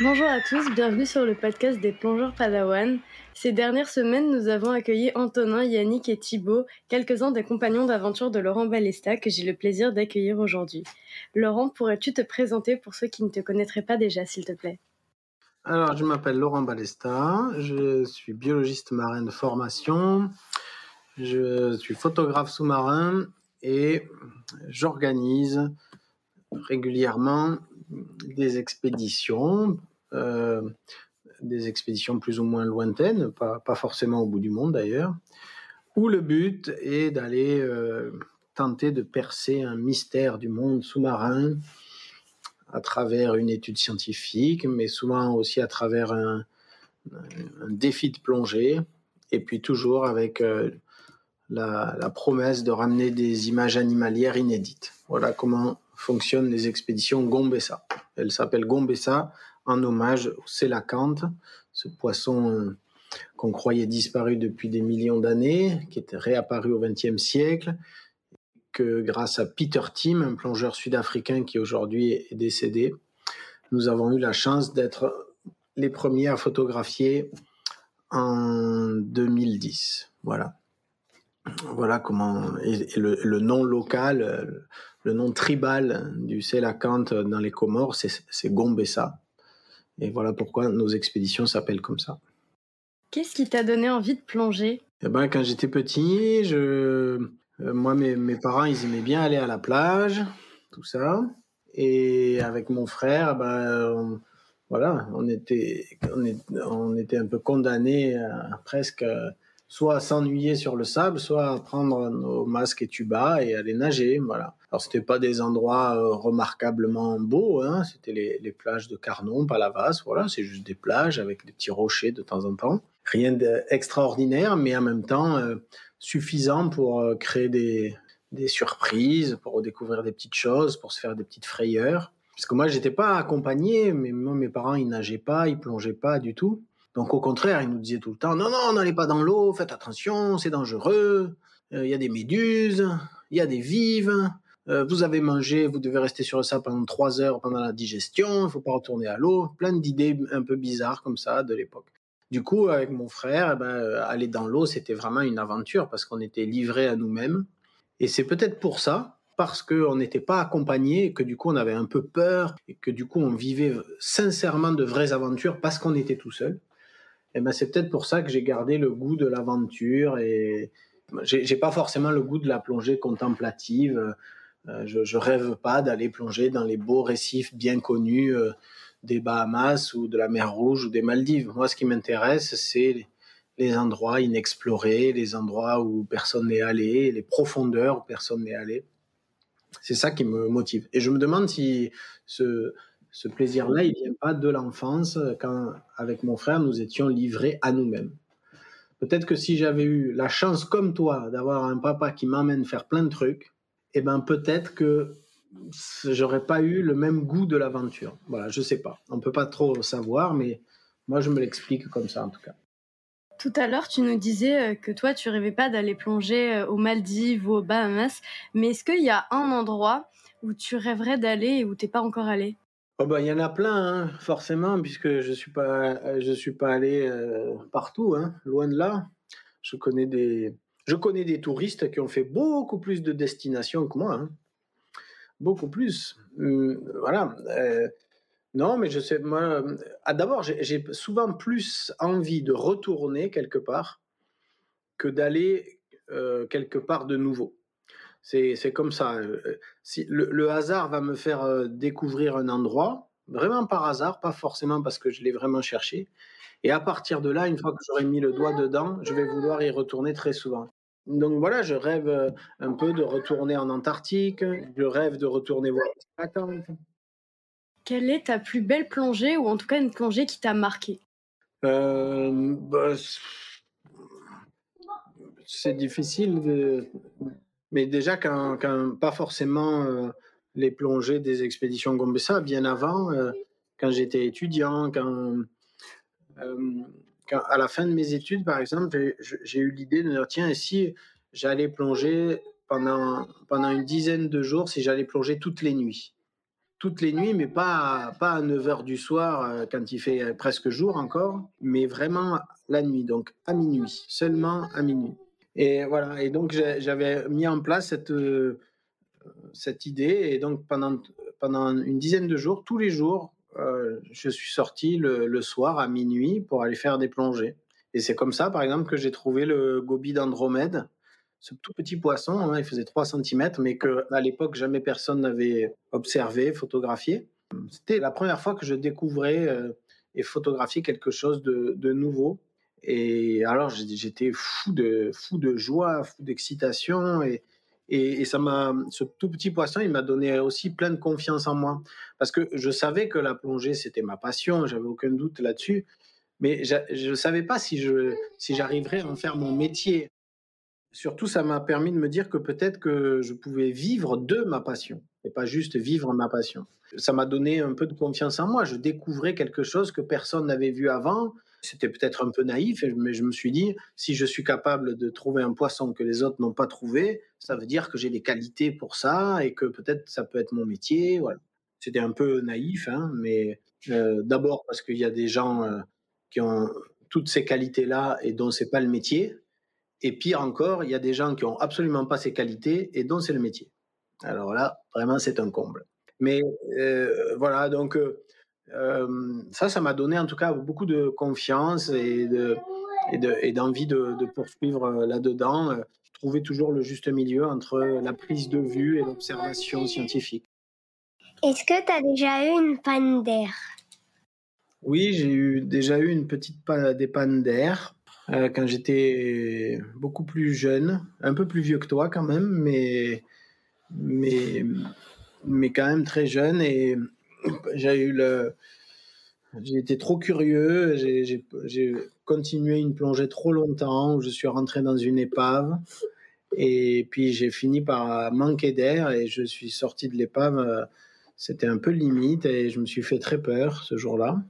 Bonjour à tous, bienvenue sur le podcast des plongeurs Padawan. Ces dernières semaines, nous avons accueilli Antonin, Yannick et Thibaut, quelques-uns des compagnons d'aventure de Laurent Balesta que j'ai le plaisir d'accueillir aujourd'hui. Laurent, pourrais-tu te présenter pour ceux qui ne te connaîtraient pas déjà, s'il te plaît? Alors, je m'appelle Laurent Balesta, je suis biologiste marin de formation, je suis photographe sous-marin et j'organise régulièrement des expéditions, euh, des expéditions plus ou moins lointaines, pas, forcément au bout du monde d'ailleurs, où le but est d'aller euh, tenter de percer un mystère du monde sous-marin à travers une étude scientifique, mais souvent aussi à travers un, un défi de plongée, et puis toujours avec euh, la, promesse de ramener des images animalières inédites. Voilà comment fonctionnent les expéditions Gombessa. Elle s'appelle Gombessa en hommage au sélacanthe, ce poisson euh, qu'on croyait disparu depuis des millions d'années, qui était réapparu au XXe siècle, que grâce à Peter Tim, un plongeur sud-africain qui aujourd'hui est décédé, nous avons eu la chance d'être les premiers à photographier en 2010. Voilà. Voilà comment et, le, le, nom local, le nom tribal du Sélacanthe dans les Comores, c'est Gombessa. Et voilà pourquoi nos expéditions s'appellent comme ça. Qu'est-ce qui t'a donné envie de plonger? Eh ben, Quand j'étais petit, je... Euh, moi, mes, mes, parents, ils aimaient bien aller à la plage, tout ça. Et avec mon frère, ben, on, voilà, on était, on, est, on était un peu condamnés à presque soit à s'ennuyer sur le sable, soit à prendre nos masques et tubas et aller nager. Voilà. Alors c'était pas des endroits euh, remarquablement beaux, hein. c'était les, plages de Carnon, Palavas. Voilà, c'est juste des plages avec des petits rochers de temps en temps. Rien d'extraordinaire, mais en même temps euh, suffisant pour euh, créer des, des surprises, pour découvrir des petites choses, pour se faire des petites frayeurs. Parce que moi, j'étais pas accompagné, mais moi, mes parents, ils nageaient pas, ils plongeaient pas du tout. Donc au contraire, il nous disait tout le temps, non, non, n'allez pas dans l'eau, faites attention, c'est dangereux, il euh, y a des méduses, il y a des vives, euh, vous avez mangé, vous devez rester sur ça pendant trois heures pendant la digestion, il faut pas retourner à l'eau, plein d'idées un peu bizarres comme ça de l'époque. Du coup, avec mon frère, eh ben, euh, aller dans l'eau, c'était vraiment une aventure parce qu'on était livrés à nous-mêmes. Et c'est peut-être pour ça, parce qu'on n'était pas accompagné, que du coup on avait un peu peur, et que du coup on vivait sincèrement de vraies aventures parce qu'on était tout seul et eh ben c'est peut-être pour ça que j'ai gardé le goût de l'aventure et j'ai pas forcément le goût de la plongée contemplative. Euh, je, rêve pas d'aller plonger dans les beaux récifs bien connus euh, des Bahamas ou de la mer Rouge ou des Maldives. Moi, ce qui m'intéresse, c'est les endroits inexplorés, les endroits où personne n'est allé, les profondeurs où personne n'est allé. C'est ça qui me motive. Et je me demande si ce, ce plaisir-là, il vient pas de l'enfance, quand avec mon frère, nous étions livrés à nous-mêmes. Peut-être que si j'avais eu la chance, comme toi, d'avoir un papa qui m'emmène faire plein de trucs, eh ben peut-être que j'aurais pas eu le même goût de l'aventure. Voilà, je sais pas. On peut pas trop savoir, mais moi je me l'explique comme ça en tout cas. Tout à l'heure, tu nous disais euh, que toi, tu rêvais pas d'aller plonger euh, aux Maldives ou aux Bahamas, mais est-ce qu'il y a un endroit où tu rêverais d'aller et où t'es pas encore allé? Oh bah, il y en a plein, hein, forcément, puisque je suis je suis pas allé euh, partout, hein, loin de là. Je connais des, je connais des touristes qui ont fait beaucoup plus de destinations que moi, hein. beaucoup plus. Hum, voilà. Euh, non, mais je sais, moi, ah, d'abord, j'ai souvent plus envie de retourner quelque part que d'aller euh, quelque part de nouveau. C'est comme ça. Euh, si le, le, hasard va me faire euh, découvrir un endroit, vraiment par hasard, pas forcément parce que je l'ai vraiment cherché. Et à partir de là, une fois que j'aurai mis le doigt dedans, je vais vouloir y retourner très souvent. Donc voilà, je rêve euh, un peu de retourner en Antarctique, je rêve de retourner voir les. Quelle est ta plus belle plongée, ou en tout cas une plongée qui t'a marqué euh, bah, C'est difficile de, mais déjà, quand, quand pas forcément euh, les plongées des expéditions Gombessa, bien avant, euh, quand j'étais étudiant, quand, euh, quand, à la fin de mes études, par exemple, j'ai eu l'idée de dire tiens, et si j'allais plonger pendant, pendant une dizaine de jours si j'allais plonger toutes les nuits? Toutes les nuits, mais pas, pas à 9 h du soir quand il fait presque jour encore, mais vraiment la nuit, donc à minuit, seulement à minuit. Et voilà, et donc j'avais mis en place cette, euh, cette idée, et donc pendant, pendant une dizaine de jours, tous les jours, euh, je suis sorti le, soir à minuit pour aller faire des plongées. Et c'est comme ça, par exemple, que j'ai trouvé le gobi d'Andromède, ce tout petit poisson, hein, il faisait 3 cm, mais que à l'époque jamais personne n'avait observé, photographié. C'était la première fois que je découvrais euh, et photographiais quelque chose de nouveau. Et alors j'étais fou de fou de joie, fou d'excitation et, et, ça m'a ce tout petit poisson, il m'a donné aussi plein de confiance en moi parce que je savais que la plongée c'était ma passion, j'avais aucun doute là-dessus, mais je ne savais pas si je si j'arriverais à en faire mon métier. Surtout, ça m'a permis de me dire que peut-être que je pouvais vivre de ma passion et pas juste vivre ma passion. Ça m'a donné un peu de confiance en moi. Je découvrais quelque chose que personne n'avait vu avant. C'était peut-être un peu naïf, mais je me suis dit, si je suis capable de trouver un poisson que les autres n'ont pas trouvé, ça veut dire que j'ai des qualités pour ça et que peut-être ça peut être mon métier. C'était un peu naïf, hein, mais euh, d'abord parce qu'il y a des gens euh, qui ont toutes ces qualités-là et dont c'est pas le métier. Et pire encore, il y a des gens qui ont absolument pas ces qualités et dont c'est le métier. Alors là, vraiment, c'est un comble. Mais euh, voilà, donc euh, ça, ça m'a donné en tout cas beaucoup de confiance et de et d'envie de, de, poursuivre euh, là-dedans, euh, trouver toujours le juste milieu entre la prise de vue et l'observation scientifique. Est-ce que tu as déjà eu une panne d'air? Oui, j'ai eu, déjà eu une petite panne, des pannes d'air. Euh, quand j'étais beaucoup plus jeune, un peu plus vieux que toi quand même, mais, mais, mais quand même très jeune. Et j'ai eu le. J'ai été trop curieux, j'ai continué une plongée trop longtemps, je suis rentré dans une épave. Et puis j'ai fini par manquer d'air et je suis sorti de l'épave. C'était un peu limite et je me suis fait très peur ce jour-là.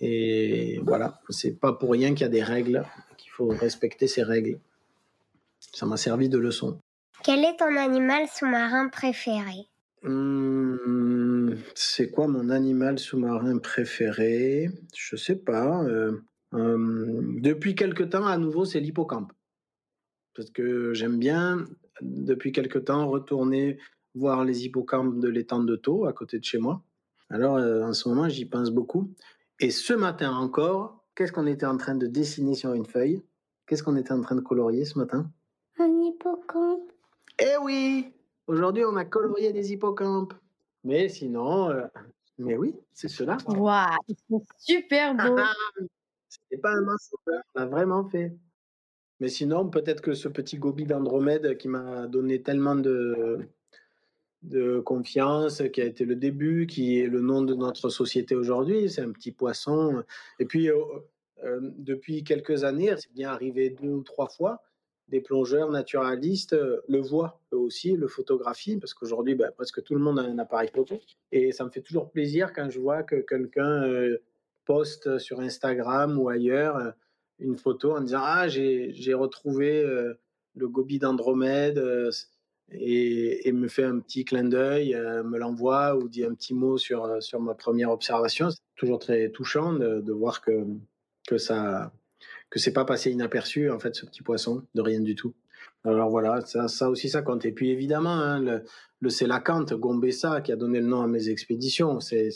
Et voilà, c'est pas pour rien qu'il y a des règles, qu'il faut respecter ces règles. Ça m'a servi de leçon. Quel est ton animal sous-marin préféré? Mmh, C'est quoi mon animal sous-marin préféré? Je sais pas. Euh, euh, depuis quelque temps, à nouveau, c'est l'hippocampe. Parce que j'aime bien, depuis quelque temps, retourner voir les hippocampes de l'étang de Thau, à côté de chez moi. Alors, euh, en ce moment, j'y pense beaucoup. Et ce matin encore, qu'est-ce qu'on était en train de dessiner sur une feuille? Qu'est-ce qu'on était en train de colorier ce matin? Un hippocampe. Eh oui Aujourd'hui, on a colorié des hippocampes. Mais sinon, euh, mais oui, c'est cela. Waouh, ils sont super beaux. C'était pas un mensonge, hein, on l'a vraiment fait. Mais sinon, peut-être que ce petit gobi d'Andromède qui m'a donné tellement de, de confiance, qui a été le début, qui est le nom de notre société aujourd'hui. C'est un petit poisson. Et puis, euh, euh, depuis quelques années, c'est bien arrivé deux ou trois fois, des plongeurs naturalistes euh, le voient eux aussi, le photographient, parce qu'aujourd'hui, ben, presque tout le monde a un appareil photo. Et ça me fait toujours plaisir quand je vois que quelqu'un poste sur Instagram ou ailleurs une photo en disant Ah, j'ai retrouvé le gobi d'Andromède et, me fait un petit clin d'œil, euh, me l'envoie ou dit un petit mot sur, euh, sur ma première observation. C'est toujours très touchant de, de, voir que, que ça que c'est pas passé inaperçu en fait ce petit poisson de rien du tout. Alors voilà, ça, aussi ça compte. Et puis évidemment, hein, le, le sélacanthe, Gombessa, qui a donné le nom à mes expéditions, c'est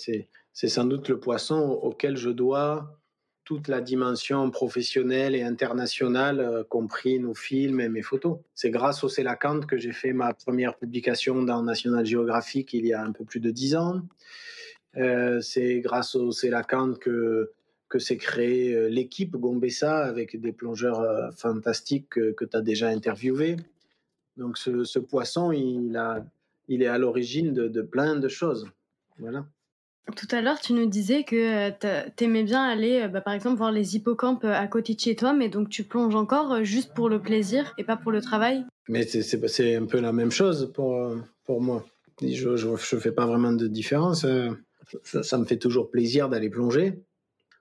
sans doute le poisson auquel je dois toute la dimension professionnelle et internationale, euh, compris nos films et mes photos. C'est grâce au Célacante que j'ai fait ma première publication dans National Geographic il y a un peu plus de dix ans. Euh, c'est grâce au Célacante que que s'est créée euh, l'équipe Gombessa avec des plongeurs euh, fantastiques que, que tu as déjà interviewés. Donc ce, ce, poisson, il, a, il est à l'origine de, de plein de choses. Voilà. Tout à l'heure, tu nous disais que euh, tu aimais bien aller, bah, par exemple, voir les hippocampes à côté de chez toi, mais donc tu plonges encore juste pour le plaisir et pas pour le travail? Mais c'est un peu la même chose pour, pour moi. Je ne fais pas vraiment de différence. Ça, ça me fait toujours plaisir d'aller plonger.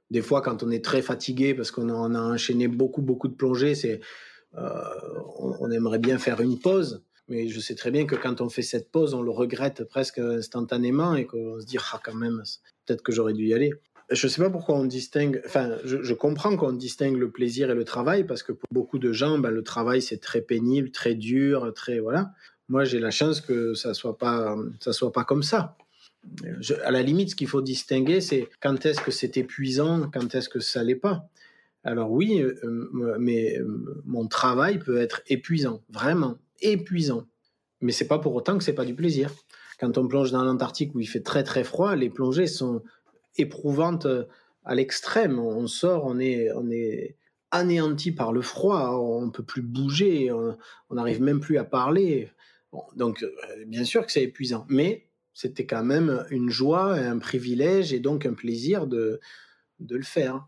Des fois, quand on est très fatigué parce qu'on a, a, enchaîné beaucoup, beaucoup de plongées, c'est, euh, on, aimerait bien faire une pause. Mais je sais très bien que quand on fait cette pause, on le regrette presque instantanément et qu'on se dit ah quand même peut-être que j'aurais dû y aller. Je ne sais pas pourquoi on distingue. Enfin, je, comprends qu'on distingue le plaisir et le travail parce que pour beaucoup de gens, ben, le travail c'est très pénible, très dur, très voilà. Moi, j'ai la chance que ça soit soit pas comme ça. À la limite, ce qu'il faut distinguer, c'est quand est-ce que c'est épuisant, quand est-ce que ça l'est pas. Alors oui, euh, euh, mais euh, mon travail peut être épuisant, vraiment épuisant. Mais c'est pas pour autant que c'est pas du plaisir. Quand on plonge dans l'Antarctique où il fait très très froid, les plongées sont éprouvantes à l'extrême. On sort, on est, anéanti par le froid, on peut plus bouger, on n'arrive même plus à parler. donc bien sûr que c'est épuisant, mais c'était quand même une joie, un privilège et donc un plaisir de, de le faire.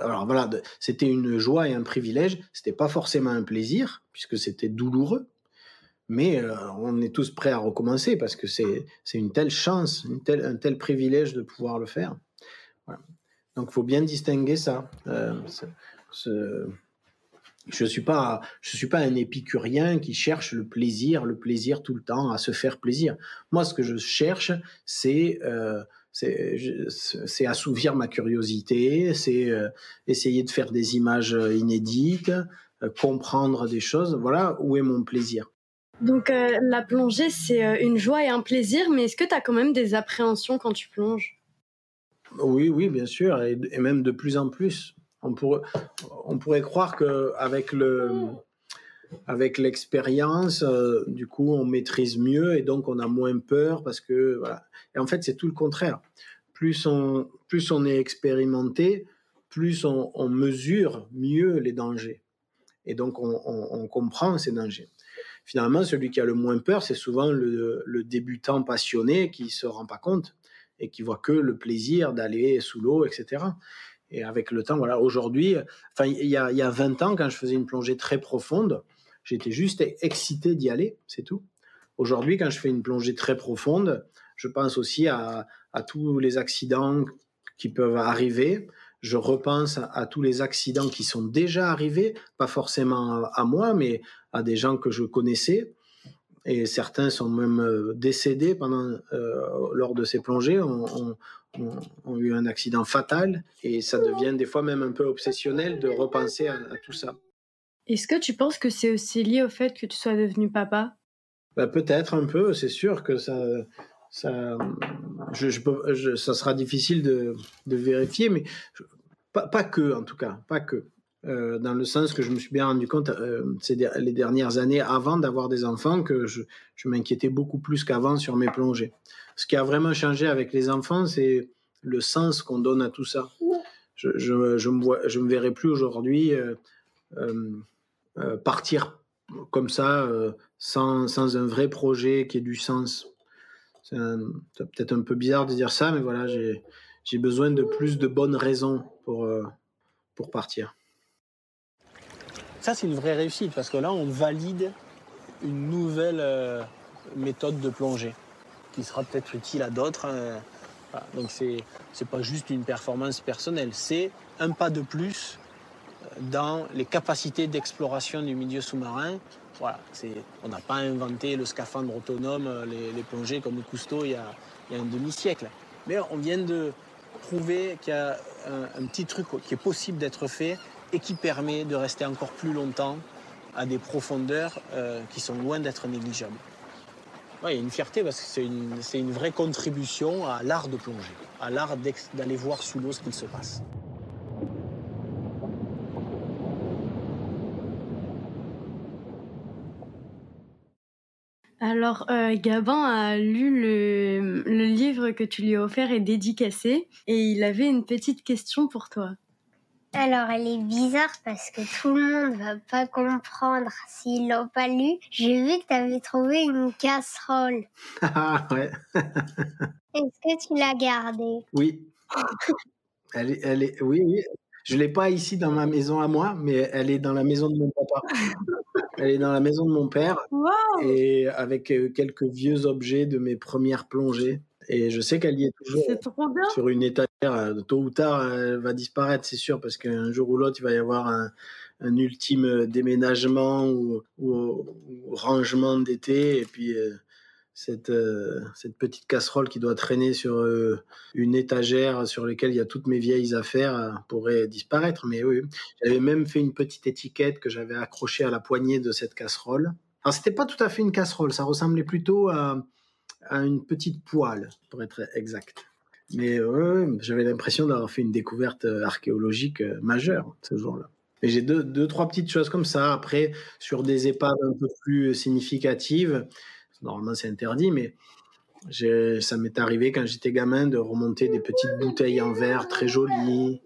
Alors, voilà, c'était une joie et un privilège. C'était pas forcément un plaisir puisque c'était douloureux, mais euh, on est tous prêts à recommencer parce que c'est une telle chance, une telle, un tel privilège de pouvoir le faire. Donc, il faut bien distinguer ça. Euh, je suis pas, je suis pas un épicurien qui cherche le plaisir, le plaisir tout le temps, à se faire plaisir. Moi, ce que je cherche, c'est euh, c'est assouvir ma curiosité, c'est euh, essayer de faire des images euh, inédites, euh, comprendre des choses. Voilà où est mon plaisir. Donc la plongée, c'est une joie et un plaisir, mais est-ce que tu as quand même des appréhensions quand tu plonges? Oui, oui, bien sûr, et, même de plus en plus. On pourrait, croire qu'avec le avec l'expérience, du coup, on maîtrise mieux et donc on a moins peur parce que. Et en fait, c'est tout le contraire. Plus on, plus on est expérimenté, plus on, mesure mieux les dangers. Et donc, on, comprend ces dangers. Finalement, celui qui a le moins peur, c'est souvent le, débutant passionné qui se rend pas compte et qui voit que le plaisir d'aller sous l'eau, etc. Et avec le temps, voilà, aujourd'hui, enfin, il y a, y a 20 ans, quand je faisais une plongée très profonde, j'étais juste excité d'y aller, c'est tout. Aujourd'hui, quand je fais une plongée très profonde, je pense aussi à, tous les accidents qui peuvent arriver. Je repense à, tous les accidents qui sont déjà arrivés, pas forcément à, moi, mais à des gens que je connaissais. Et certains sont même euh, décédés pendant, euh, lors de ces plongées, ont, eu un accident fatal. Et ça devient des fois même un peu obsessionnel de repenser à, tout ça. Est-ce que tu penses que c'est aussi lié au fait que tu sois devenu papa? Bah, Peut-être un peu, c'est sûr que ça, ça, je, ça sera difficile de, vérifier, mais pas, que, en tout cas, pas que. Euh, dans le sens que je me suis bien rendu compte euh, ces les dernières années avant d'avoir des enfants que je, m'inquiétais beaucoup plus qu'avant sur mes plongées. Ce qui a vraiment changé avec les enfants, c'est le sens qu'on donne à tout ça. Je, je, me, vois, je me verrai plus aujourd'hui euh, partir comme ça sans, sans un vrai projet qui ait du sens c'est peut-être un peu bizarre de dire ça, mais voilà, j'ai besoin de plus de bonnes raisons pour, pour partir. Ça, c'est une vraie réussite parce que là, on valide une nouvelle euh, méthode de plongée qui sera peut-être utile à d'autres. Hein. Donc, c'est n'est pas juste une performance personnelle, c'est un pas de plus dans les capacités d'exploration du milieu sous-marin voilà, on n'a pas inventé le scaphandre autonome, euh, les, plongées comme Cousteau il y, a, il y a un demi-siècle. Mais on vient de prouver qu'il y a un, petit truc qui est possible d'être fait et qui permet de rester encore plus longtemps à des profondeurs euh, qui sont loin d'être négligeables. il y a une fierté parce que c'est une, une vraie contribution à l'art de plonger, à l'art d'aller voir sous l'eau ce qu'il se passe. Alors, euh, Gabin a lu le, livre que tu lui as offert et dédicacé, et il avait une petite question pour toi. Alors, elle est bizarre parce que tout le monde va pas comprendre s'ils l'ont pas lu. J'ai vu que tu avais trouvé une casserole. Ah ouais. Est-ce que tu l'as gardée? Oui. Elle est, elle est, oui, oui. Je l'ai pas ici dans ma maison à moi, mais elle est dans la maison de mon papa. Elle est dans la maison de mon père et avec euh, quelques vieux objets de mes premières plongées. Et je sais qu'elle y est toujours sur une étagère. Euh, tôt ou tard, elle va disparaître, c'est sûr, parce qu'un jour ou l'autre, il va y avoir un, ultime déménagement ou, rangement d'été et puis cette, cette petite casserole qui doit traîner sur une étagère sur laquelle il y a toutes mes vieilles affaires pourrait disparaître. Mais oui, j'avais même fait une petite étiquette que j'avais accrochée à la poignée de cette casserole. Alors c'était pas tout à fait une casserole, ça ressemblait plutôt à, à une petite poêle, pour être exact. Mais j'avais l'impression d'avoir fait une découverte archéologique majeure ce jour-là. Et j'ai deux, trois petites choses comme ça. Après, sur des épaves un peu plus significatives, normalement c'est interdit, mais ça m'est arrivé quand j'étais gamin de remonter des petites bouteilles en verre très jolies.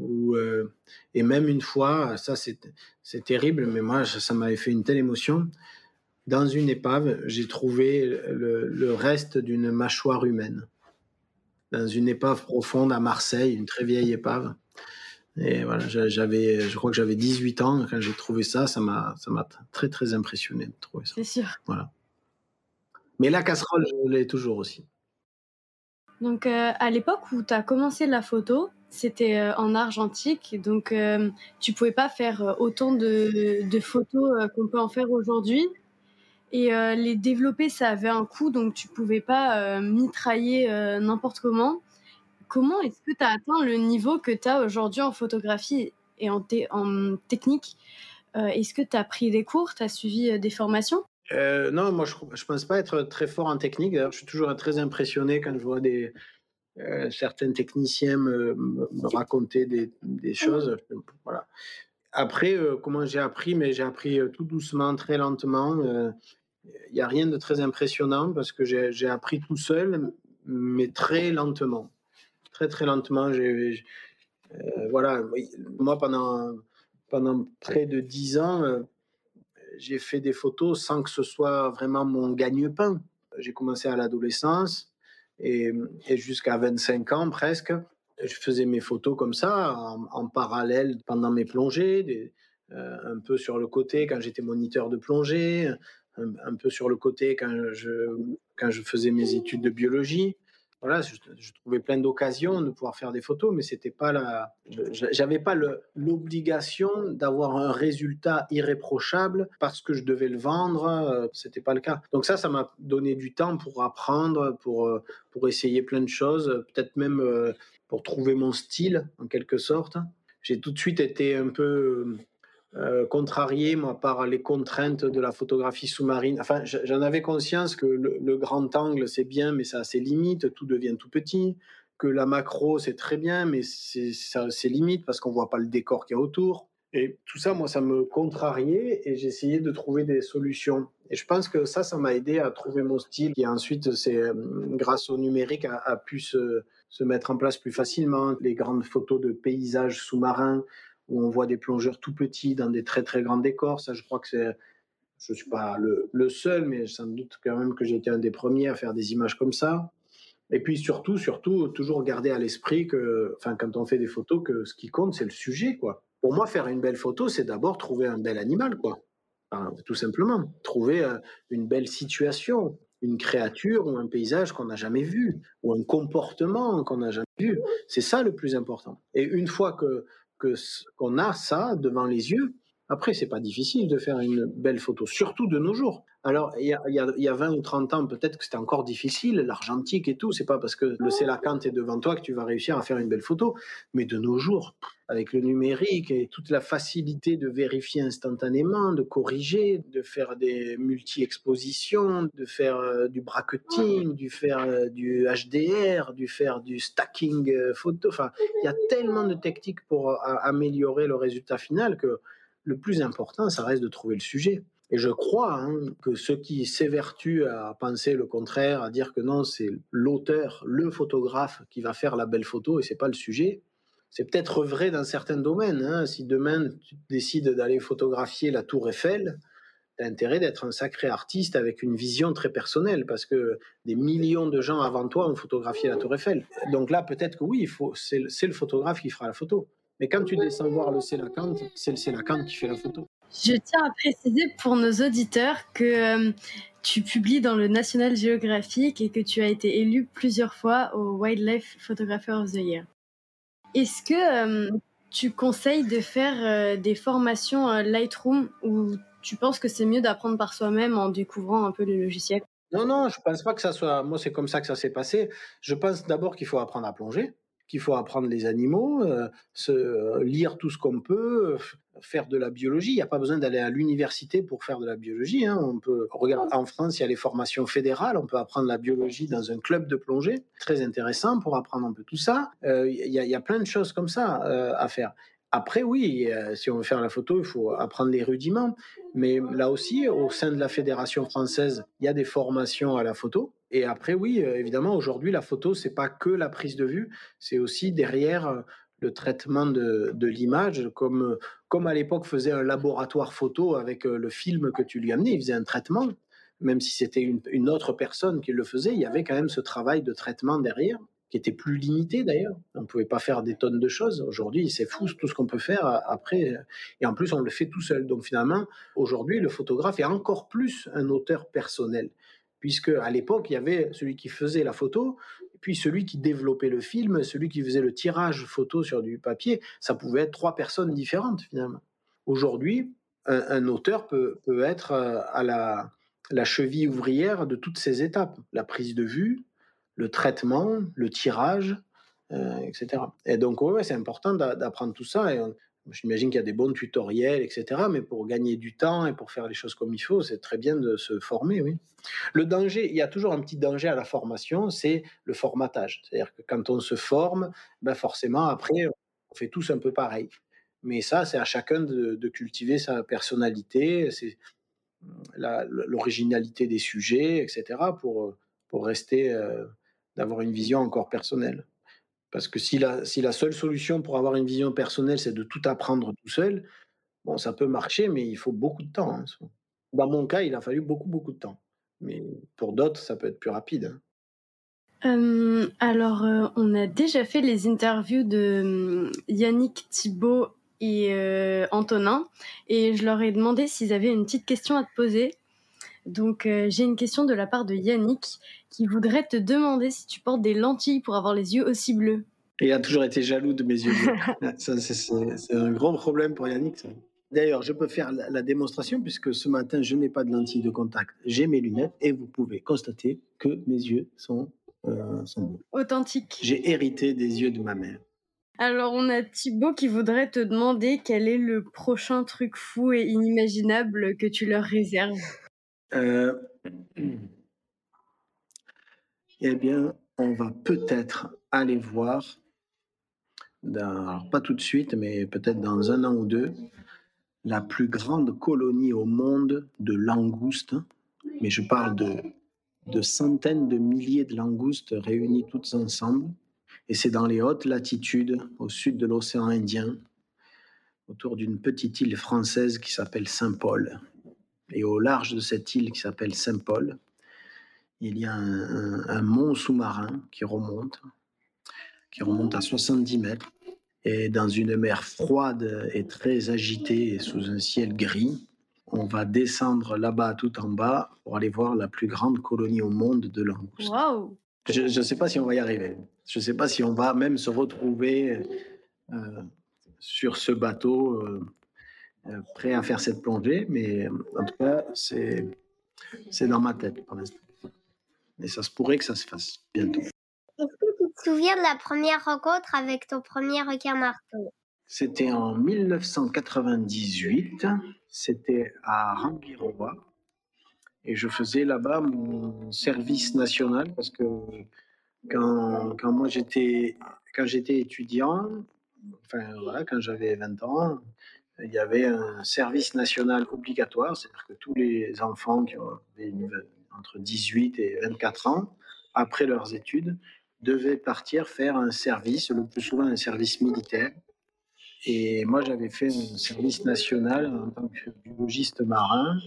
Euh, et même une fois, ça c'est terrible, mais moi ça m'avait fait une telle émotion. Dans une épave, j'ai trouvé le, le reste d'une mâchoire humaine. Dans une épave profonde à Marseille, une très vieille épave. Et voilà, j'avais, je crois que j'avais 18 ans quand j'ai trouvé ça. Ça m'a, ça m'a très très impressionné de trouver ça. C'est sûr. Voilà. Mais la casserole, je l'ai toujours aussi. Donc, euh, à l'époque où tu as commencé la photo, c'était euh, en argentique, donc euh, tu pouvais pas faire autant de, de photos qu'on peut en faire aujourd'hui. Et les développer, ça avait un coût, donc tu pouvais pas mitrailler n'importe comment. Comment est-ce que tu as atteint le niveau que tu as aujourd'hui en photographie et en, en technique? Est-ce que tu as pris des cours, tu as suivi des formations? Euh, non, moi je ne pense pas être très fort en technique. D'ailleurs, je suis toujours très impressionné quand je vois des, euh, certains techniciens me, raconter des, des, choses. Voilà. Après, euh, comment j'ai appris? Mais j'ai appris tout doucement, très lentement. Il n'y a rien de très impressionnant parce que j'ai appris tout seul, mais très lentement. Très, très lentement. J'ai, voilà. Moi, pendant, pendant près de dix ans, j'ai fait des photos sans que ce soit vraiment mon gagne-pain. J'ai commencé à l'adolescence et, jusqu'à 25 ans presque, je faisais mes photos comme ça, en, parallèle pendant mes plongées, euh, un peu sur le côté quand j'étais moniteur de plongée, un, peu sur le côté quand je, quand je faisais mes études de biologie voilà, je, trouvais plein d'occasions de pouvoir faire des photos, mais c'était pas la, j'avais pas l'obligation d'avoir un résultat irréprochable parce que je devais le vendre. Euh, c'était pas le cas. Donc ça, ça m'a donné du temps pour apprendre, pour euh, pour essayer plein de choses, peut-être même euh, pour trouver mon style en quelque sorte. J'ai tout de suite été un peu euh, contrarié, moi, par les contraintes de la photographie sous-marine. Enfin, j'en avais conscience que le, grand angle, c'est bien, mais ça a ses limites, tout devient tout petit. Que la macro, c'est très bien, mais ça a ses limites parce qu'on voit pas le décor qu'il y a autour. Et tout ça, moi, ça me contrariait et j'essayais de trouver des solutions. Et je pense que ça, ça m'a aidé à trouver mon style qui ensuite, c'est euh, grâce au numérique, a, pu se, se, mettre en place plus facilement. Les grandes photos de paysages sous-marins, où on voit des plongeurs tout petits dans des très très grands décors. Ça, je crois que c'est, je suis pas le, seul, mais sans doute quand même que j'ai été un des premiers à faire des images comme ça. Et puis surtout, surtout, toujours garder à l'esprit que, enfin, quand on fait des photos, que ce qui compte, c'est le sujet, quoi. Pour moi, faire une belle photo, c'est d'abord trouver un bel animal, quoi. tout simplement, trouver euh, une belle situation, une créature ou un paysage qu'on n'a jamais vu, ou un comportement qu'on n'a jamais vu. C'est ça le plus important. Et une fois que qu'on a ça devant les yeux, après, c'est pas difficile de faire une belle photo, surtout de nos jours. Alors, il y a, y a, 20 ou 30 ans, peut-être que c'était encore difficile, l'argentique et tout. C'est pas parce que le sélacanthe est devant toi que tu vas réussir à faire une belle photo. Mais de nos jours, avec le numérique et toute la facilité de vérifier instantanément, de corriger, de faire des multi-expositions, de faire euh, du bracketing, du faire euh, du HDR, du faire du stacking euh, photo. Enfin, il y a tellement de techniques pour améliorer le résultat final que le plus important, ça reste de trouver le sujet. Et je crois hein, que ceux qui s'évertuent à penser le contraire, à dire que non, c'est l'auteur, le photographe qui va faire la belle photo et c'est pas le sujet, c'est peut-être vrai dans certains domaines. Hein. Si demain tu décides d'aller photographier la Tour Eiffel, tu as intérêt d'être un sacré artiste avec une vision très personnelle parce que des millions de gens avant toi ont photographié la Tour Eiffel. Donc là, peut-être que oui, c'est le photographe qui fera la photo. Mais quand tu descends voir le Sélacanthe, c'est le Sélacanthe qui fait la photo. Je tiens à préciser pour nos auditeurs que euh, tu publies dans le National Geographic et que tu as été élu plusieurs fois au Wildlife Photographer of the Year. Est-ce que euh, tu conseilles de faire euh, des formations Lightroom où tu penses que c'est mieux d'apprendre par soi-même en découvrant un peu les logiciels Non, non, je pense pas que ça soit. Moi, c'est comme ça que ça s'est passé. Je pense d'abord qu'il faut apprendre à plonger, qu'il faut apprendre les animaux, euh, se, euh, lire tout ce qu'on peut, faire de la biologie. Il n'y a pas besoin d'aller à l'université pour faire de la biologie. Hein. On peut regarder en France, il y a les formations fédérales. On peut apprendre la biologie dans un club de plongée, très intéressant pour apprendre un peu tout ça. Euh, il y, y, a plein de choses comme ça euh, à faire. Après, oui, euh, si on veut faire la photo, il faut apprendre les rudiments. Mais là aussi, au sein de la Fédération française, il y a des formations à la photo. Et après, oui, évidemment, aujourd'hui, la photo, c'est pas que la prise de vue, c'est aussi derrière le traitement de, l'image, comme, comme à l'époque faisait un laboratoire photo avec euh, le film que tu lui amenais, il faisait un traitement, même si c'était une, une, autre personne qui le faisait, il y avait quand même ce travail de traitement derrière, qui était plus limité d'ailleurs. On ne pouvait pas faire des tonnes de choses. Aujourd'hui, c'est fou tout ce qu'on peut faire après. Et en plus, on le fait tout seul. Donc finalement, aujourd'hui, le photographe est encore plus un auteur personnel puisque à l'époque, il y avait celui qui faisait la photo, puis celui qui développait le film, celui qui faisait le tirage photo sur du papier, ça pouvait être trois personnes différentes finalement. Aujourd'hui, un, auteur peut, peut être euh, à la, cheville ouvrière de toutes ces étapes, la prise de vue, le traitement, le tirage, euh, etc. Et donc, ouais, c'est important d'apprendre tout ça. J'imagine qu'il y a des bons tutoriels, etc. Mais pour gagner du temps et pour faire les choses comme il faut, c'est très bien de se former, oui. Le danger, il y a toujours un petit danger à la formation, c'est le formatage. C'est-à-dire que quand on se forme, ben forcément, après, on fait tous un peu pareil. Mais ça, c'est à chacun de, cultiver sa personnalité, c'est l'originalité des sujets, etc. pour, pour rester, euh, d'avoir une vision encore personnelle. Parce que si la, seule solution pour avoir une vision personnelle, c'est de tout apprendre tout seul, bon, ça peut marcher, mais il faut beaucoup de temps. Hein. Dans mon cas, il a fallu beaucoup, beaucoup de temps. Mais pour d'autres, ça peut être plus rapide. Hein. Alors, on a déjà fait les interviews de Yannick Thibault et Antonin, et je leur ai demandé s'ils avaient une petite question à te poser. Donc, j'ai une question de la part de Yannick qui voudrait te demander si tu portes des lentilles pour avoir les yeux aussi bleus. Il a toujours été jaloux de mes yeux bleus. c'est un gros problème pour Yannick. D'ailleurs, je peux faire la, la, démonstration puisque ce matin, je n'ai pas de lentilles de contact. J'ai mes lunettes et vous pouvez constater que mes yeux sont, euh, sont bleus. Authentiques. J'ai hérité des yeux de ma mère. Alors, on a Thibaut qui voudrait te demander quel est le prochain truc fou et inimaginable que tu leur réserves. Euh... eh bien, on va peut-être aller voir, pas tout de suite, mais peut-être dans un an ou deux, la plus grande colonie au monde de langoustes. Mais je parle de, de centaines de milliers de langoustes réunies toutes ensemble. Et c'est dans les hautes latitudes, au sud de l'océan Indien, autour d'une petite île française qui s'appelle Saint-Paul. Et au large de cette île qui s'appelle Saint-Paul, il y a un, un, un mont sous-marin qui remonte, qui remonte à 70 mètres. Et dans une mer froide et très agitée, sous un ciel gris, on va descendre là-bas, tout en bas, pour aller voir la plus grande colonie au monde de langoustes. Wow. Je ne sais pas si on va y arriver. Je ne sais pas si on va même se retrouver euh, sur ce bateau euh, prêt à faire cette plongée, mais en tout cas, c'est dans ma tête pour l'instant. Et ça se pourrait que ça se fasse bientôt. Est-ce que tu te souviens de la première rencontre avec ton premier requin marteau? C'était en 1998. C'était à Rangiroa. Et je faisais là-bas mon service national parce que quand, quand moi j'étais quand j'étais étudiant, enfin voilà, quand j'avais 20 ans, il y avait un service national obligatoire, c'est-à-dire que tous les enfants qui une, entre 18 et 24 ans, après leurs études, devaient partir faire un service, le plus souvent un service militaire. Et moi, j'avais fait un service national en tant que biologiste marin,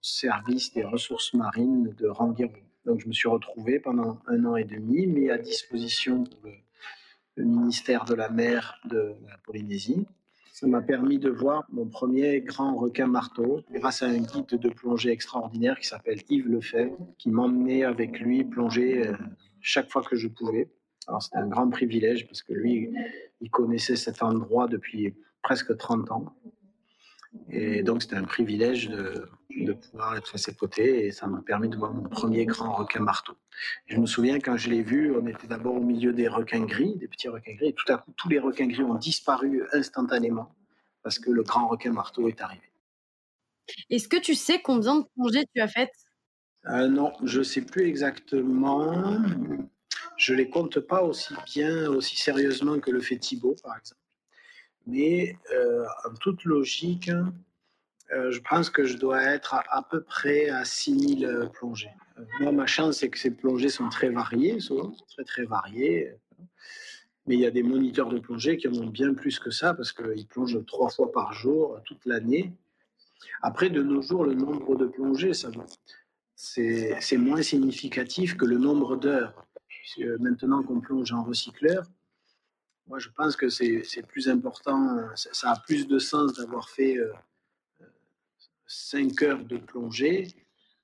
service des ressources marines de Rangiru. Donc, je me suis retrouvé pendant un an et demi, mis à disposition pour le ministère de la mer de la Polynésie. Ça m'a permis de voir mon premier grand requin marteau grâce à un guide de plongée extraordinaire qui s'appelle Yves Lefebvre, qui m'emmenait avec lui plonger chaque fois que je pouvais. C'était un grand privilège parce que lui, il connaissait cet endroit depuis presque 30 ans. Et donc, c'était un privilège de, de, pouvoir être à ses côtés et ça m'a permis de voir mon premier grand requin marteau. je me souviens quand je l'ai vu, on était d'abord au milieu des requins gris, des petits requins gris, et tout à coup, tous les requins gris ont disparu instantanément parce que le grand requin marteau est arrivé. Est-ce que tu sais combien de plongées tu as faites? Euh, Non, je ne sais plus exactement. Je ne les compte pas aussi bien, aussi sérieusement que le fait Thibaut, par exemple. Mais euh, en toute logique, euh, je pense que je dois être à, peu près à 6000 plongées. moi, ma chance, c'est que ces plongées sont très variées, souvent, très très variées. Mais il y a des moniteurs de plongée qui en ont bien plus que ça parce qu'ils plongent trois fois par jour toute l'année. Après, de nos jours, le nombre de plongées, c'est moins significatif que le nombre d'heures. Maintenant qu'on plonge en recycleur, moi je pense que c'est plus important, ça a plus de sens d'avoir fait 5 euh, heures de plongée.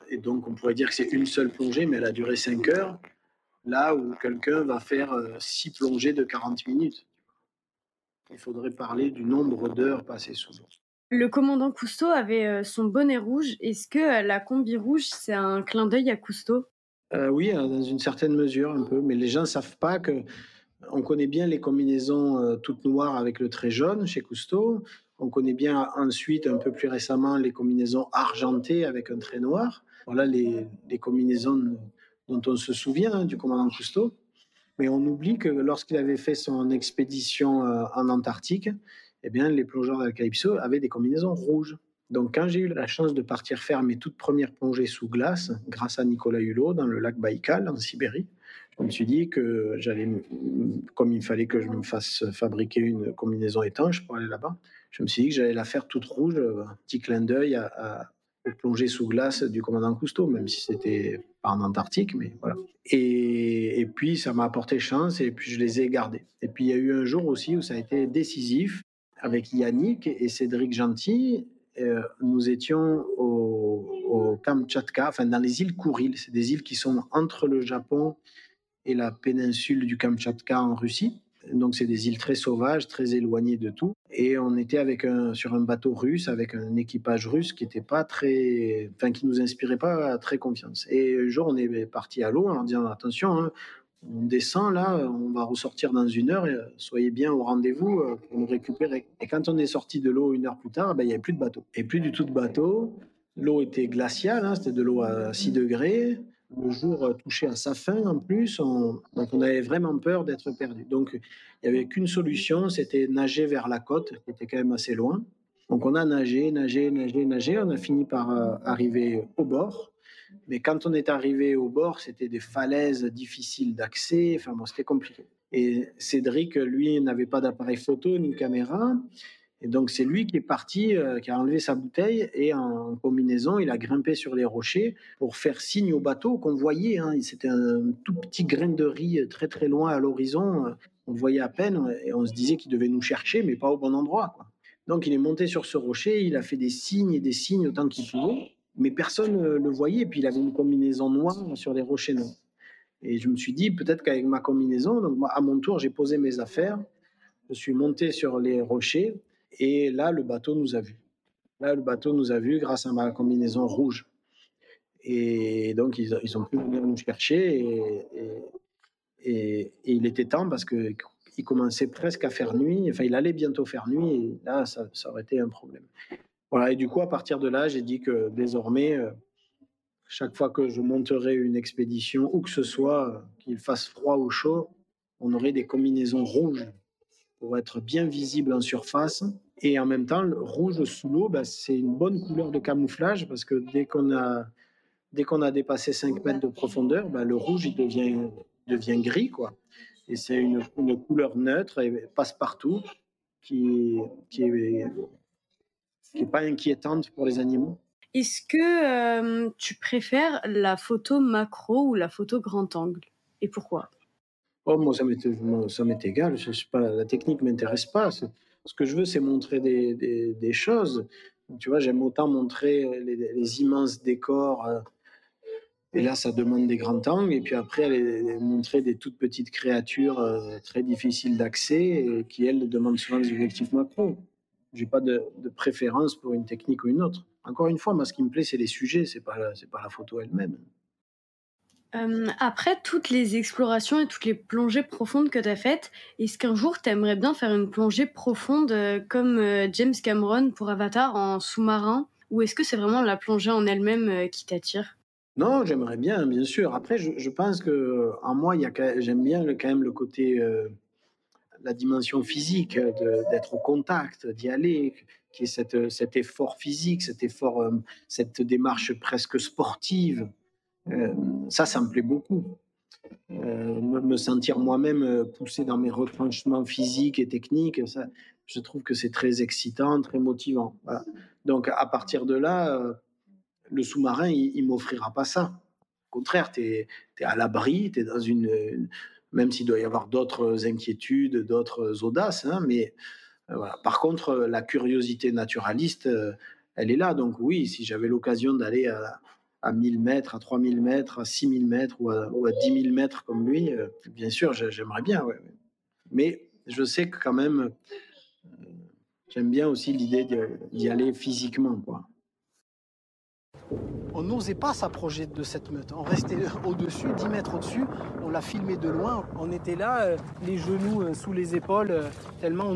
Et donc on pourrait dire que c'est une seule plongée, mais elle a duré 5 heures. Là où quelqu'un va faire 6 euh, plongées de 40 minutes. Il faudrait parler du nombre d'heures passées sous l'eau. Le commandant Cousteau avait euh, son bonnet rouge. Est-ce que euh, la combi rouge, c'est un clin d'œil à Cousteau? Euh, Oui, dans une certaine mesure, un peu. Mais les gens ne savent pas que. On connaît bien les combinaisons toutes noires avec le trait jaune chez Cousteau. On connaît bien ensuite, un peu plus récemment, les combinaisons argentées avec un trait noir. Voilà les, combinaisons dont on se souvient hein, du commandant Cousteau. Mais on oublie que lorsqu'il avait fait son expédition en Antarctique, eh bien, les plongeurs d'Alcalypso avaient des combinaisons rouges. Donc, quand j'ai eu la chance de partir faire mes toutes premières plongées sous glace, grâce à Nicolas Hulot, dans le lac Baïkal, en Sibérie, je me suis dit que j'allais, comme il fallait que je me fasse fabriquer une combinaison étanche pour aller là-bas, je me suis dit que j'allais la faire toute rouge, un petit clin d'œil à, à sous glace du commandant Cousteau, même si c'était pas en Antarctique, mais voilà. Et, puis ça m'a apporté chance et puis je les ai gardées. Et puis il y a eu un jour aussi où ça a été décisif avec Yannick et Cédric Gentil, euh, nous étions au, au, Kamchatka, enfin dans les îles Kouril. C'est des îles qui sont entre le Japon et la péninsule du Kamchatka en Russie. Donc c'est des îles très sauvages, très éloignées de tout. Et on était avec un, sur un bateau russe avec un équipage russe qui était pas très, enfin qui nous inspirait pas très confiance. Et un jour on est parti à l'eau en disant attention, hein, on descend là, on va ressortir dans une heure, soyez bien au rendez-vous euh, pour nous récupérer. Et quand on est sorti de l'eau une heure plus tard, ben, il n'y avait plus de bateau. Et plus du tout de bateau. L'eau était glaciale, hein, c'était de l'eau à 6 degrés. Le jour euh, touchait à sa fin en plus, donc on avait vraiment peur d'être perdu. Donc il n'y avait qu'une solution, c'était nager vers la côte, qui était quand même assez loin. Donc on a nagé, nagé, nagé, nagé, on a fini par euh, arriver au bord. Mais quand on est arrivé au bord, c'était des falaises difficiles d'accès. Enfin bon, c'était compliqué. Et Cédric, lui, n'avait pas d'appareil photo ni caméra. Et donc, c'est lui qui est parti, euh, qui a enlevé sa bouteille et en combinaison, il a grimpé sur les rochers pour faire signe au bateau qu'on voyait. Hein. C'était un tout petit grain de riz très très loin à l'horizon. On voyait à peine et on se disait qu'il devait nous chercher, mais pas au bon endroit. Quoi. Donc, il est monté sur ce rocher, il a fait des signes et des signes autant qu'il pouvait mais personne ne le voyait. Et puis il avait une combinaison noire sur les rochers noirs. Et je me suis dit, peut-être qu'avec ma combinaison, donc à mon tour, j'ai posé mes affaires, je suis monté sur les rochers, et là, le bateau nous a vus. Là, le bateau nous a vus grâce à ma combinaison rouge. Et donc, ils, ont pu venir nous chercher, et, il était temps parce que il commençait presque à faire nuit, enfin, il allait bientôt faire nuit, et là, ça, ça aurait été un problème. Voilà, et du coup, à partir de là, j'ai dit que désormais, euh, chaque fois que je monterai une expédition, ou que ce soit, euh, qu'il fasse froid ou chaud, on aurait des combinaisons rouges pour être bien visible en surface. Et en même temps, le rouge sous l'eau, bah, c'est une bonne couleur de camouflage parce que dès qu'on a, dès qu'on a dépassé 5 mètres de profondeur, bah, le rouge il devient, devient gris. Quoi. Et c'est une, une, couleur neutre et passe partout qui, qui est pas inquiétante pour les animaux. Est-ce que euh, tu préfères la photo macro ou la photo grand angle? Et pourquoi? Oh, moi, ça m'est égal. Je, sais pas, la technique ne m'intéresse pas. Ce que je veux, c'est montrer des, des, choses. Tu vois, j'aime autant montrer les, immenses décors. Euh, et là, ça demande des grands angles. Et puis après, montrer des toutes petites créatures euh, très difficiles d'accès qui, elles, demandent souvent des objectifs macro. j'ai pas de, de préférence pour une technique ou une autre. Encore une fois, moi, ce qui me plaît, c'est les sujets, c'est pas, pas la photo elle-même. Euh, après toutes les explorations et toutes les plongées profondes que tu as faites, est-ce qu'un jour tu aimerais bien faire une plongée profonde euh, comme euh, James Cameron pour Avatar en sous-marin? Ou est-ce que c'est vraiment la plongée en elle-même qui t'attire? Non, j'aimerais bien, bien sûr. Après, je, pense que en moi, j'aime bien quand même le côté, la dimension physique, d'être au contact, d'y aller, qui est cette, cet effort physique, cet effort, cette démarche presque sportive. Euh, ça, ça me plaît beaucoup. Euh, me, sentir moi-même euh, poussé dans mes retranchements physiques et techniques, ça, je trouve que c'est très excitant, très motivant. Donc, à partir de là, le sous-marin, il, il m'offrira pas ça. Au contraire, tu es, à l'abri, tu dans une, Même s'il doit y avoir d'autres inquiétudes, d'autres audaces, hein, mais. Par contre, la curiosité naturaliste, elle est là. Donc, oui, si j'avais l'occasion d'aller à, à 1000 mètres, à 3000 mètres, à 6000 mètres ou à, ou à 10 000 mètres comme lui, euh, bien sûr, j'ai- j'aimerais bien. Mais je sais que quand même, euh, j'aime bien aussi l'idée d'y aller physiquement. Quoi. On n'osait pas s'approcher de cette meute. On restait au-dessus, 10 mètres au-dessus. On l'a filmé de loin. On était là, euh, les genoux sous les épaules, tellement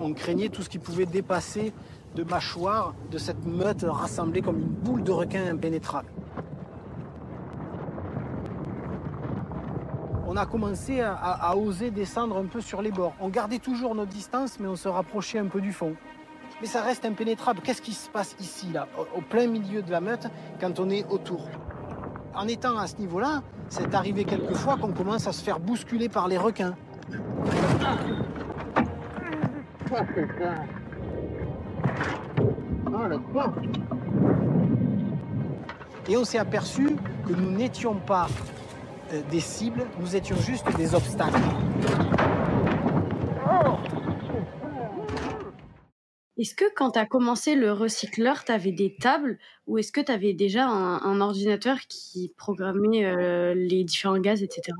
on craignait tout ce qui pouvait dépasser de mâchoire de cette meute rassemblée comme une boule de requin impénétrable. On a commencé à, oser descendre un peu sur les bords. On gardait toujours notre distance, mais on se rapprochait un peu du fond. Mais ça reste impénétrable. Qu'est-ce qui se passe ici, là, au, au plein milieu de la meute, quand on est autour? En étant à ce niveau-là, c'est arrivé quelquefois qu'on commence à se faire bousculer par les requins. Et on s'est aperçu que nous n'étions pas euh, des cibles, nous étions juste des obstacles. Est-ce que quand tu as commencé le recycleur, tu avais des tables ou est-ce que tu avais déjà un, un ordinateur qui programmait euh, les différents gaz, etc.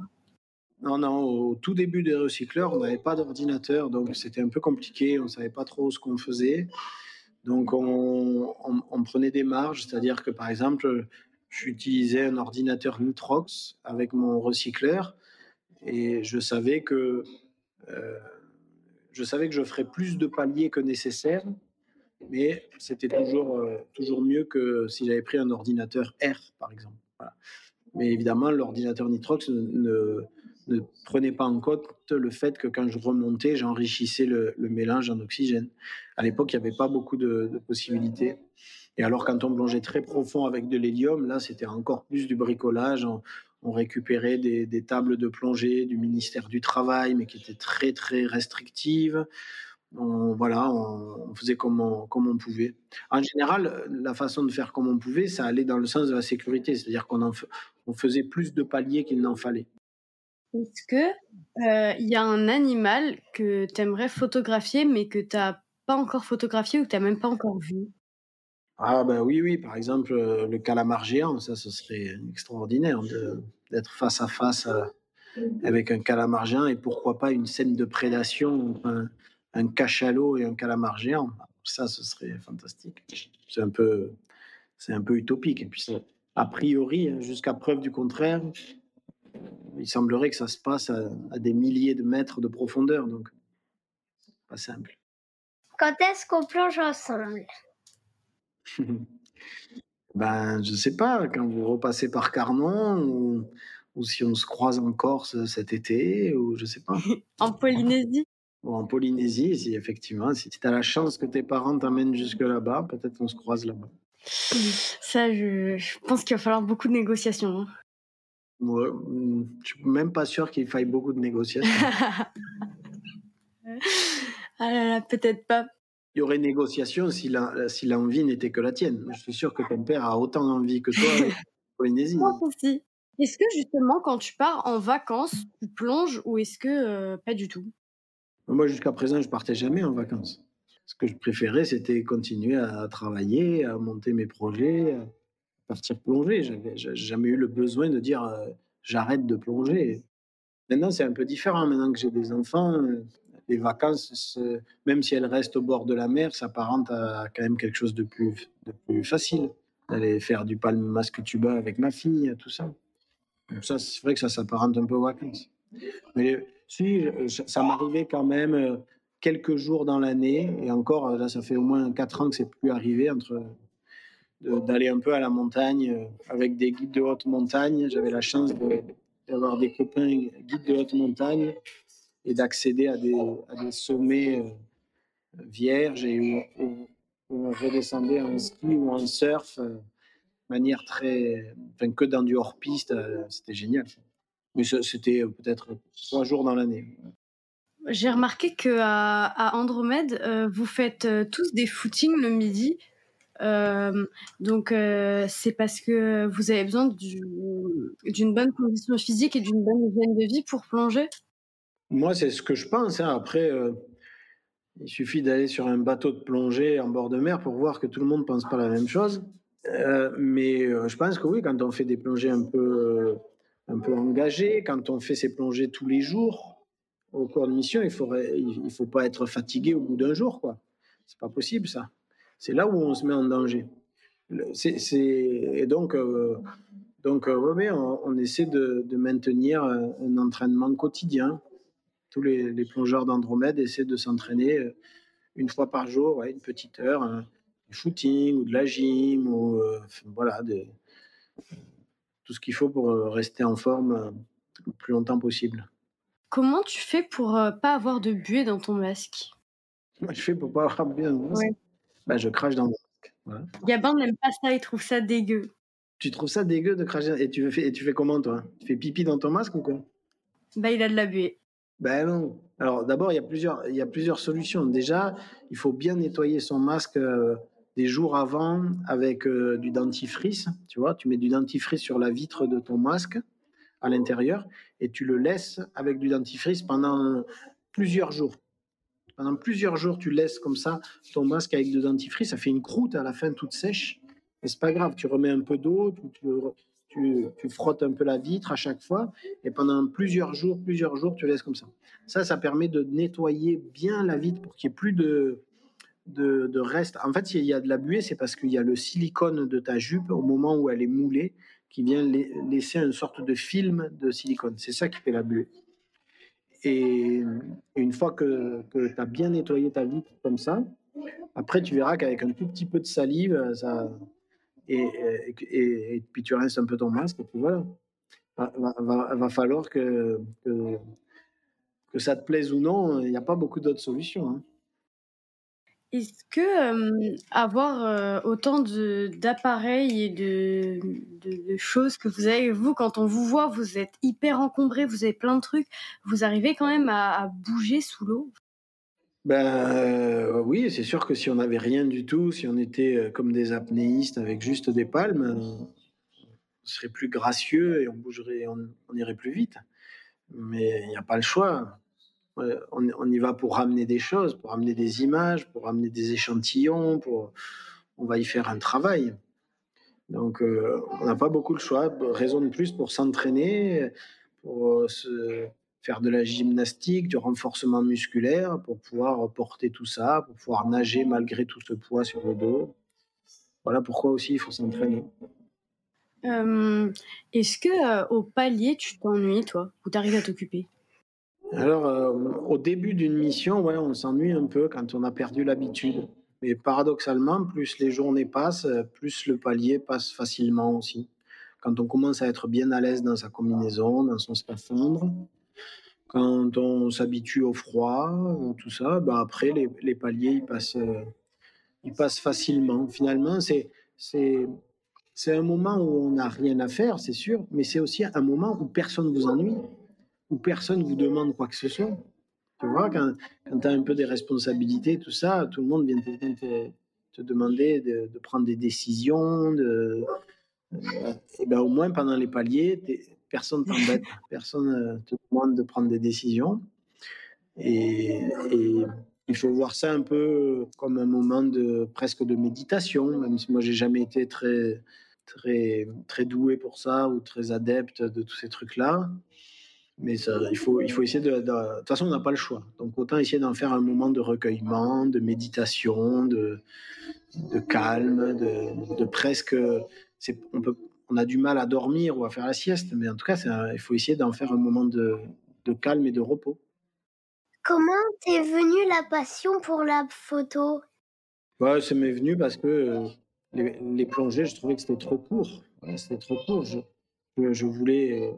Non, non, au tout début des recycleurs, on n'avait pas d'ordinateur, donc c'était un peu compliqué, on ne savait pas trop ce qu'on faisait. Donc on, on- on prenait des marges, c'est-à-dire que par exemple, j'utilisais un ordinateur Nitrox avec mon recycleur et je savais que, euh, je savais que je ferais plus de paliers que nécessaire, mais c'était toujours, euh, toujours mieux que si j'avais pris un ordinateur R, par exemple. Voilà. Mais évidemment, l'ordinateur Nitrox ne, ne- ne prenait pas en compte le fait que quand je remontais, j'enrichissais le, mélange en oxygène. À l'époque, il n'y avait pas beaucoup de, possibilités. Et alors, quand on plongeait très profond avec de l'hélium, là, c'était encore plus du bricolage. On, récupérait des, tables de plongée du ministère du Travail, mais qui étaient très, très restrictives. On, voilà, on, faisait comme on, on pouvait. En général, la façon de faire comme on pouvait, ça allait dans le sens de la sécurité, c'est-à-dire qu'on on faisait plus de paliers qu'il n'en fallait. Est-ce que euh, il y a un animal que tu aimerais photographier mais que tu n'as pas encore photographié ou que tu n'as même pas encore vu? Ah ben oui, oui, par exemple, euh, le calamar géant, ça, ce serait extraordinaire d'être face à face euh, avec un calamar géant et pourquoi pas une scène de prédation, un, un cachalot et un calamar géant. Ça, ce serait fantastique. C'est un peu, c'est un peu utopique. Et puis, a priori, hein, jusqu'à preuve du contraire, il semblerait que ça se passe à, à des milliers de mètres de profondeur, donc pas simple. Quand est-ce qu'on plonge ensemble? Ben, je sais pas, quand vous repassez par Carnon ou, ou si on se croise en Corse cet été, ou je sais pas. En Polynésie? Ou en Polynésie, si effectivement, si tu as la chance que tes parents t'amènent jusque là-bas, peut-être qu'on se croise là-bas. Ça, je, je pense qu'il va falloir beaucoup de négociations. hein. Ouais, hum, je suis même pas sûr qu'il faille beaucoup de négociations. ah là là, peut-être pas. Il y aurait négociation si la- si l'envie n'était que la tienne. Je suis sûr que ton père a autant envie que toi Polynésie. Pense aussi. Est-ce que justement, quand tu pars en vacances, tu plonges ou est-ce que euh, pas du tout? Moi, jusqu'à présent, je partais jamais en vacances. Ce que je préférais, c'était continuer à travailler, à monter mes projets, partir plonger. J'avais jamais eu le besoin de dire euh, j'arrête de plonger. Maintenant, c'est un peu différent. Maintenant que j'ai des enfants, euh, les vacances, même si elles restent au bord de la mer, s'apparentent à quand même quelque chose de plus, de plus facile. D'aller faire du palme masque tuba avec ma fille, tout ça. ça, c'est vrai que ça s'apparente un peu aux vacances. Mais si, ça m'arrivait quand même euh, quelques jours dans l'année, et encore, là, ça fait au moins quatre ans que c'est plus arrivé, entre d'aller un peu à la montagne euh, avec des guides de haute montagne. J'avais la chance d'avoir des copains guides de haute montagne et d'accéder à des, sommets euh, vierges et où, on redescendait en ski ou en surf de manière très. Enfin, que dans du hors-piste, c'était génial. Mais c'était peut-être trois jours dans l'année. J'ai remarqué qu'à à Andromède, euh, vous faites euh, tous des footings le midi. Euh, donc c'est parce que vous avez besoin d'une bonne condition physique et d'une bonne hygiène de vie pour plonger? Moi, c'est ce que je pense. Hein. Après, il suffit d'aller sur un bateau de plongée en bord de mer pour voir que tout le monde ne pense pas la même chose. mais je pense que oui, quand on fait des plongées un peu un peu engagé. Quand on fait ses plongées tous les jours au cours de mission, il ne il faut pas être fatigué au bout d'un jour. quoi. C'est pas possible ça. C'est là où on se met en danger. C'est, et donc, euh, donc euh, on, essaie de, maintenir un, entraînement quotidien. Tous les, plongeurs d'Andromède essaient de s'entraîner euh, une fois par jour, une petite heure, du footing ou de la gym, ou voilà, des, tout ce qu'il faut pour rester en forme le plus longtemps possible. Comment tu fais pour euh, pas avoir de buée dans ton masque? Moi, je fais pour pas avoir de buée dans mon masque bah, Je crache dans mon masque. Gabin n'aime pas ça, il trouve ça dégueu. Tu trouves ça dégueu de cracher et tu fais, et tu fais comment toi? Tu fais pipi dans ton masque ou quoi? Bah il a de la buée. Ben non. Alors d'abord, il y, a plusieurs, il y a plusieurs solutions. Déjà, il faut bien nettoyer son masque des jours avant avec euh, du dentifrice. Tu vois, tu mets du dentifrice sur la vitre de ton masque à l'intérieur et tu le laisses avec du dentifrice pendant plusieurs jours. Pendant plusieurs jours, tu laisses comme ça ton masque avec du dentifrice. Ça fait une croûte à la fin toute sèche. Mais c'est pas grave, tu remets un peu d'eau, tu, frottes un peu la vitre à chaque fois et pendant plusieurs jours, plusieurs jours, tu laisses comme ça. Ça, ça permet de nettoyer bien la vitre pour qu'il n'y ait plus de, de, reste. En fait, s'il y a de la buée, c'est parce qu'il y a le silicone de ta jupe au moment où elle est moulée qui vient laisser une sorte de film de silicone. C'est ça qui fait la buée. Et une fois que, tu as bien nettoyé ta vitre comme ça, après tu verras qu'avec un tout petit peu de salive, et, puis tu rinces un peu ton masque, et puis voilà. Va, va, falloir que, que, que, ça te plaise ou non, il n'y a pas beaucoup d'autres solutions. Hein. Est-ce que avoir autant d'appareils et de, de, choses que vous avez, vous, quand on vous voit, vous êtes hyper encombré, vous avez plein de trucs, vous arrivez quand même à, bouger sous l'eau? Ben oui, c'est sûr que si on n'avait rien du tout, si on était comme des apnéistes avec juste des palmes, on serait plus gracieux et on bougerait, on irait plus vite. Mais il n'y a pas le choix on, y va pour ramener des choses, pour ramener des images, pour ramener des échantillons, pour, on va y faire un travail. Donc, euh, on n'a pas beaucoup le choix. Raison de plus pour s'entraîner, pour euh, se faire de la gymnastique, du renforcement musculaire, pour pouvoir porter tout ça, pour pouvoir nager malgré tout ce poids sur le dos. Voilà pourquoi aussi il faut s'entraîner. Euh, est-ce que au palier tu t'ennuies toi? Ou tu arrives à t'occuper? Alors, euh, au début d'une mission, ouais, on s'ennuie un peu quand on a perdu l'habitude. Mais paradoxalement, plus les journées passent, plus le palier passe facilement aussi. Quand on commence à être bien à l'aise dans sa combinaison, dans son scaphandre, quand on s'habitue au froid, tout ça, ben après, les, paliers, ils passent, ils passent facilement. Finalement, c'est, c'est, c'est un moment où on n'a rien à faire, c'est sûr, mais c'est aussi un moment où personne ne vous ennuie où personne vous demande quoi que ce soit. Tu vois, quand, quand tu as un peu des responsabilités, tout ça, tout le monde vient te, te, demander de, de, prendre des décisions. De, euh, et ben, au moins, pendant les paliers, personne t'embête, personne euh, te demande de prendre des décisions. Et, et, il faut voir ça un peu comme un moment de presque de méditation, même si moi j'ai jamais été très très très doué pour ça ou très adepte de tous ces trucs là Mais ça, il, faut, il faut essayer de, de. De toute façon, on n'a pas le choix. Donc, autant essayer d'en faire un moment de recueillement, de méditation, de, de calme, de, de presque. c'est- On, peut, on a du mal à dormir ou à faire la sieste, mais en tout cas, c'est un- il faut essayer d'en faire un moment de, de calme et de repos. Comment t'es venue la passion pour la photo? Ouais, ça m'est venu parce que euh, les, les plongées, je trouvais que c'était trop court. Voilà, c'était trop court. Je, je, je voulais, euh,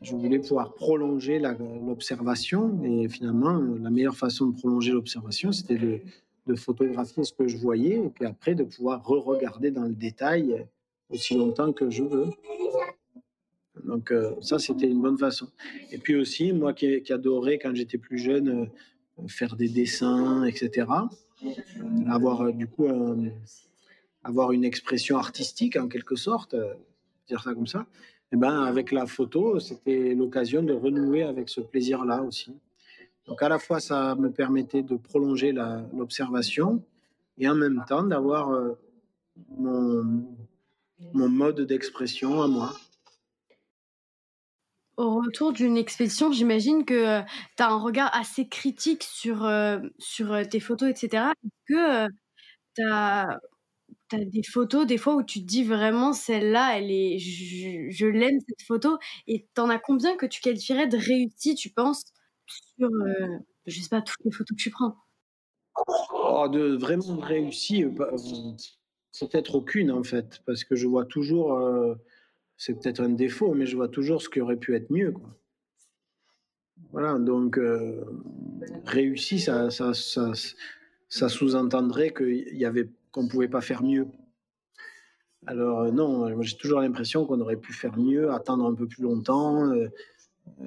je voulais pouvoir prolonger l'observation et finalement, euh, la meilleure façon de prolonger l'observation, c'était de, photographier ce que je voyais et puis après de pouvoir re-regarder dans le détail euh, aussi longtemps que je veux. Donc euh, ça, c'était une bonne façon. Et puis aussi, moi qui, adorais quand j'étais plus jeune faire des dessins, etc avoir du coup avoir une expression artistique en quelque sorte, dire ça comme ça, et ben avec la photo, c'était l'occasion de renouer avec ce plaisir-là aussi. Donc à la fois ça me permettait de prolonger l'observation et en même temps d'avoir euh, mon, mon mode d'expression à moi. Au retour d'une expédition, j'imagine que tu as un regard assez critique sur, euh, sur euh, tes photos, etc. Est-ce que tu as, des photos, des fois, où tu te dis vraiment, celle-là, elle est, je, je l'aime, cette photo, et t'en as combien que tu qualifierais de réussie, tu penses, sur, euh, je sais pas, toutes les photos que tu prends? Oh, de vraiment réussi, euh, bah, euh, c'est peut-être aucune en fait, parce que je vois toujours, euh, c'est peut-être un défaut, mais je vois toujours ce qui aurait pu être mieux. Quoi. Voilà, donc euh, réussi, ça, ça, ça, ça sous-entendrait qu'il y avait, qu'on ne pouvait pas faire mieux. Alors euh, non, j'ai toujours l'impression qu'on aurait pu faire mieux, attendre un peu plus longtemps, euh,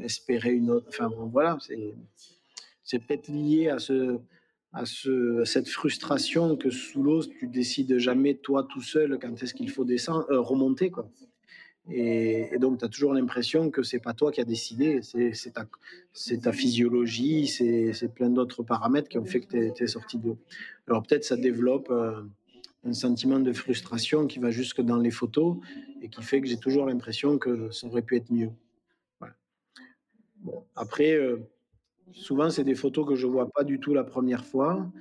espérer une autre. Enfin voilà, c'est, peut-être lié à ce, à, ce, cette frustration que sous l'eau, tu décides jamais toi tout seul quand est-ce qu'il faut descendre, euh, remonter quoi. Et, donc tu as toujours l'impression que c'est pas toi qui as décidé, c'est, ta, ta physiologie, c'est, plein d'autres paramètres qui ont fait que tu es sorti de l'eau. Alors peut-être ça développe un sentiment de frustration qui va jusque dans les photos et qui fait que j'ai toujours l'impression que ça aurait pu être mieux. Après, euh, souvent c'est des photos que je vois pas du tout la première fois.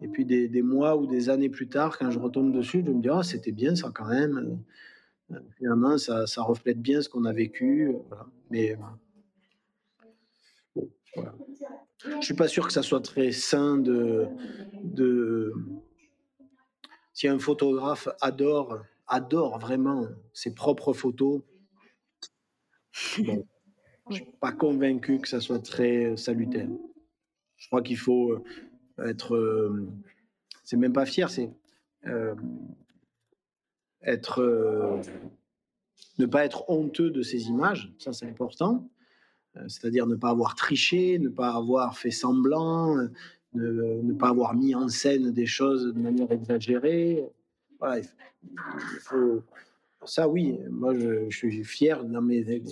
Et puis des, mois ou des années plus tard, quand je retombe dessus, je me dis, ah, c'était bien ça quand même. Euh, Finalement, ça, ça reflète bien ce qu'on a vécu. euh. Mais voilà. Je suis pas sûr que ça soit très sain de si un photographe adore, adore vraiment ses propres photos, je suis pas convaincu que ça soit très salutaire. Je crois qu'il faut euh, être, euh, c'est même pas fier, c'est euh, être, euh, ne pas être honteux de ces images, ça c'est important. Euh, C'est-à-dire ne pas avoir triché, ne pas avoir fait semblant, euh, ne, ne pas avoir mis en scène des choses de manière exagérée. Voilà, ça oui, moi je, suis fier dans mes,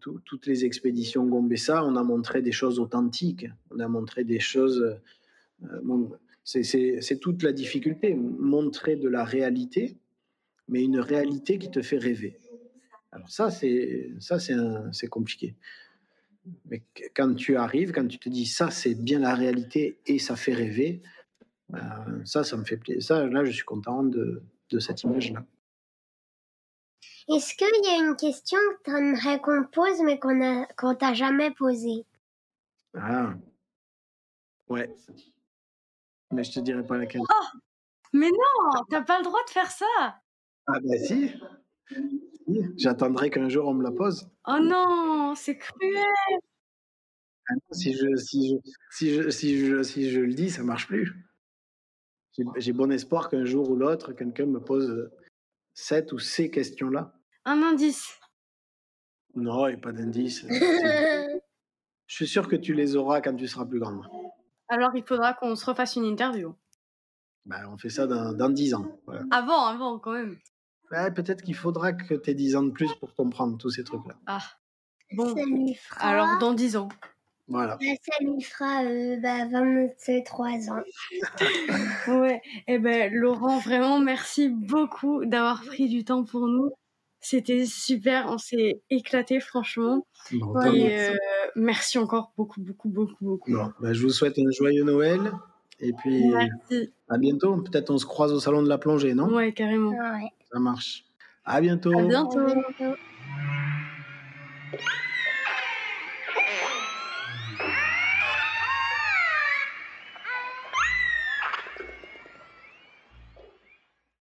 toutes les expéditions Gombessa, on a montré des choses authentiques, on a montré des choses. euh, c'est- toute la difficulté, montrer de la réalité, mais une réalité qui te fait rêver. Alors ça, c'est ça, c'est compliqué. Mais qu- quand tu arrives, quand tu te dis ça, c'est bien la réalité et ça fait rêver, ben, ça, ça me fait plaisir. Ça, là, je suis content de, de cette image-là. Est-ce qu'il y a une question que tu aimerais qu'on pose mais qu'on qu'on t'a jamais posée? Ah, ouais. Mais je te dirai pas laquelle. Mais non, t'as pas le droit de faire ça Ah bah si. J'attendrai qu'un jour on me la pose. Oh non, c'est cruel Ah non, Si je, si je, si je, si je, si je le dis, ça marche plus. J'ai- bon espoir qu'un jour ou l'autre, quelqu'un me pose cette ou ces questions-là. Un indice. Non, il n'y a pas d'indice. Je suis sûr que tu les auras quand tu seras plus grande. Alors il faudra qu'on se refasse une interview. Ben, on fait ça dans, dans 10 ans. Voilà. Avant, avant quand même. Ouais, Peut-être qu'il faudra que tu aies 10 ans de plus pour comprendre tous ces trucs-là. Ah. Bon, Ça lui fera, alors dans 10 ans. Voilà. bah, ça lui fera euh, bah, 23 ans. Ouais. Eh ben Laurent, vraiment merci beaucoup d'avoir pris du temps pour nous. C'était super, on s'est éclaté franchement. Bon, Ouais. tant mieux. Et euh, merci encore beaucoup, beaucoup, beaucoup, beaucoup. Bon, bah, je vous souhaite un joyeux Noël. Et puis, Merci. à bientôt. Peut-être on se croise au salon de la plongée, non? Ouais, carrément. Ouais. Ça marche. À bientôt. À bientôt. À bientôt.